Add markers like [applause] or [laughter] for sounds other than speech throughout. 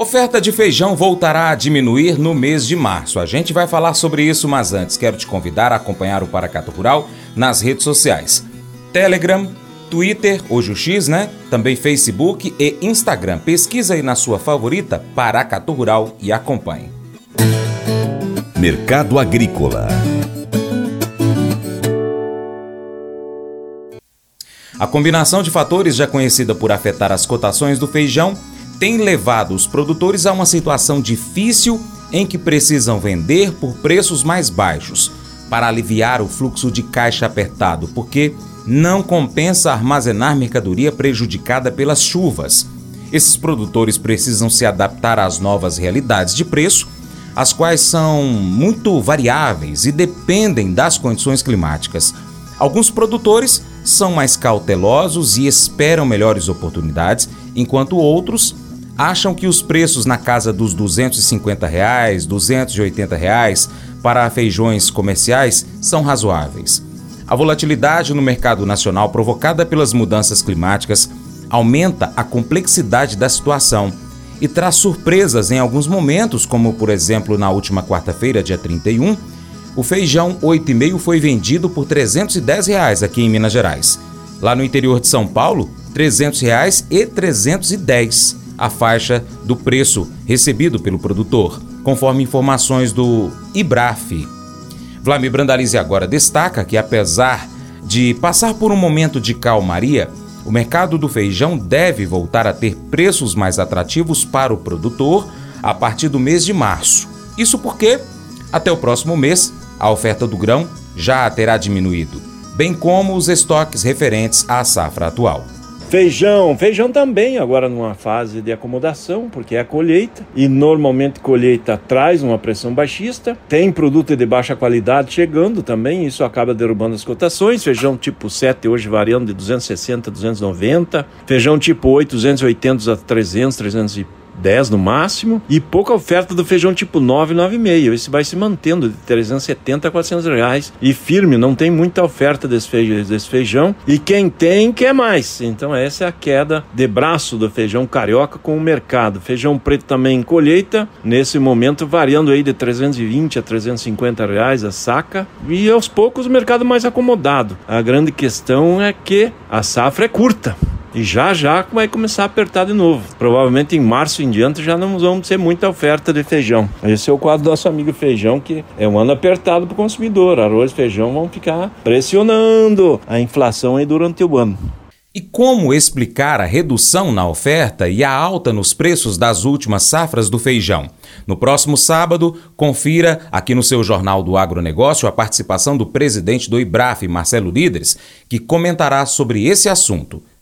Oferta de feijão voltará a diminuir no mês de março. A gente vai falar sobre isso, mas antes quero te convidar a acompanhar o Paracato Rural nas redes sociais: Telegram, Twitter, hoje o X, né? Também Facebook e Instagram. Pesquisa aí na sua favorita Paracato Rural e acompanhe. Mercado Agrícola. A combinação de fatores já conhecida por afetar as cotações do feijão tem levado os produtores a uma situação difícil em que precisam vender por preços mais baixos para aliviar o fluxo de caixa apertado, porque não compensa armazenar mercadoria prejudicada pelas chuvas. Esses produtores precisam se adaptar às novas realidades de preço, as quais são muito variáveis e dependem das condições climáticas. Alguns produtores são mais cautelosos e esperam melhores oportunidades, enquanto outros acham que os preços na casa dos 250 reais, 280 reais para feijões comerciais são razoáveis. A volatilidade no mercado nacional provocada pelas mudanças climáticas aumenta a complexidade da situação e traz surpresas em alguns momentos, como por exemplo na última quarta-feira, dia 31, o feijão 8,5 foi vendido por 310 reais aqui em Minas Gerais. Lá no interior de São Paulo, 300 reais e 310 a faixa do preço recebido pelo produtor, conforme informações do IBRAF. Vlamir Brandalize agora destaca que, apesar de passar por um momento de calmaria, o mercado do feijão deve voltar a ter preços mais atrativos para o produtor a partir do mês de março. Isso porque, até o próximo mês, a oferta do grão já terá diminuído, bem como os estoques referentes à safra atual. Feijão, feijão também agora numa fase de acomodação, porque é a colheita e normalmente colheita traz uma pressão baixista. Tem produto de baixa qualidade chegando também, isso acaba derrubando as cotações. Feijão tipo 7 hoje variando de 260 a 290, feijão tipo 8 280 a 300, 300 10 no máximo, e pouca oferta do feijão tipo 9, 9,5. Esse vai se mantendo de 370 a 400 reais e firme, não tem muita oferta desse feijão, desse feijão e quem tem quer mais. Então essa é a queda de braço do feijão carioca com o mercado. Feijão preto também em colheita, nesse momento variando aí de 320 a 350 reais a saca e aos poucos o mercado mais acomodado. A grande questão é que a safra é curta. E já já vai começar a apertar de novo. Provavelmente em março em diante já não vamos ter muita oferta de feijão. Esse é o quadro do nosso amigo feijão, que é um ano apertado para o consumidor. Arroz e feijão vão ficar pressionando a inflação aí durante o ano. E como explicar a redução na oferta e a alta nos preços das últimas safras do feijão? No próximo sábado, confira aqui no seu Jornal do Agronegócio a participação do presidente do IBRAF, Marcelo Líderes, que comentará sobre esse assunto.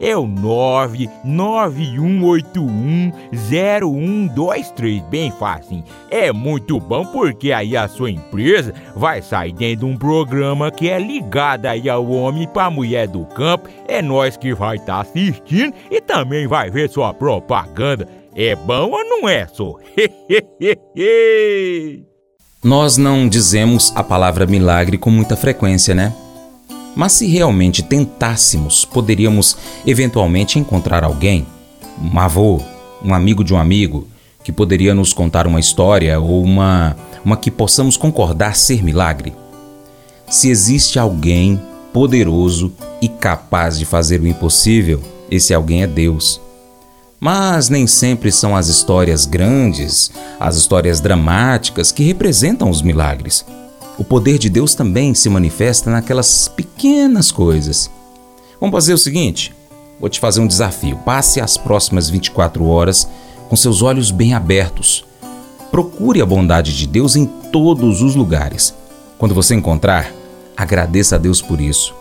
é o 991810123. Bem fácil. É muito bom porque aí a sua empresa vai sair dentro de um programa que é ligado aí ao homem para mulher do campo. É nós que vai estar tá assistindo e também vai ver sua propaganda. É bom ou não é, só? [laughs] Nós não dizemos a palavra milagre com muita frequência, né? Mas se realmente tentássemos, poderíamos eventualmente encontrar alguém, um avô, um amigo de um amigo, que poderia nos contar uma história ou uma, uma que possamos concordar ser milagre. Se existe alguém poderoso e capaz de fazer o impossível, esse alguém é Deus. Mas nem sempre são as histórias grandes, as histórias dramáticas que representam os milagres. O poder de Deus também se manifesta naquelas pequenas coisas. Vamos fazer o seguinte: vou te fazer um desafio. Passe as próximas 24 horas com seus olhos bem abertos. Procure a bondade de Deus em todos os lugares. Quando você encontrar, agradeça a Deus por isso.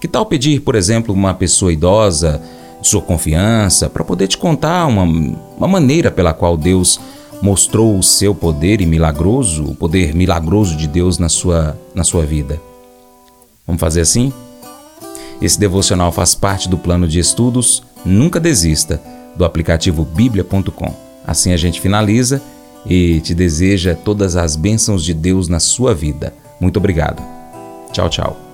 Que tal pedir, por exemplo, uma pessoa idosa de sua confiança, para poder te contar uma, uma maneira pela qual Deus mostrou o seu poder e milagroso, o poder milagroso de Deus na sua, na sua vida. Vamos fazer assim? Esse devocional faz parte do plano de estudos Nunca Desista, do aplicativo bíblia.com. Assim a gente finaliza e te deseja todas as bênçãos de Deus na sua vida. Muito obrigado. Tchau, tchau.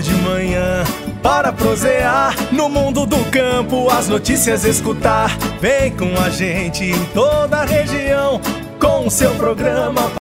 De manhã para prosear no mundo do campo, as notícias escutar. Vem com a gente em toda a região com o seu programa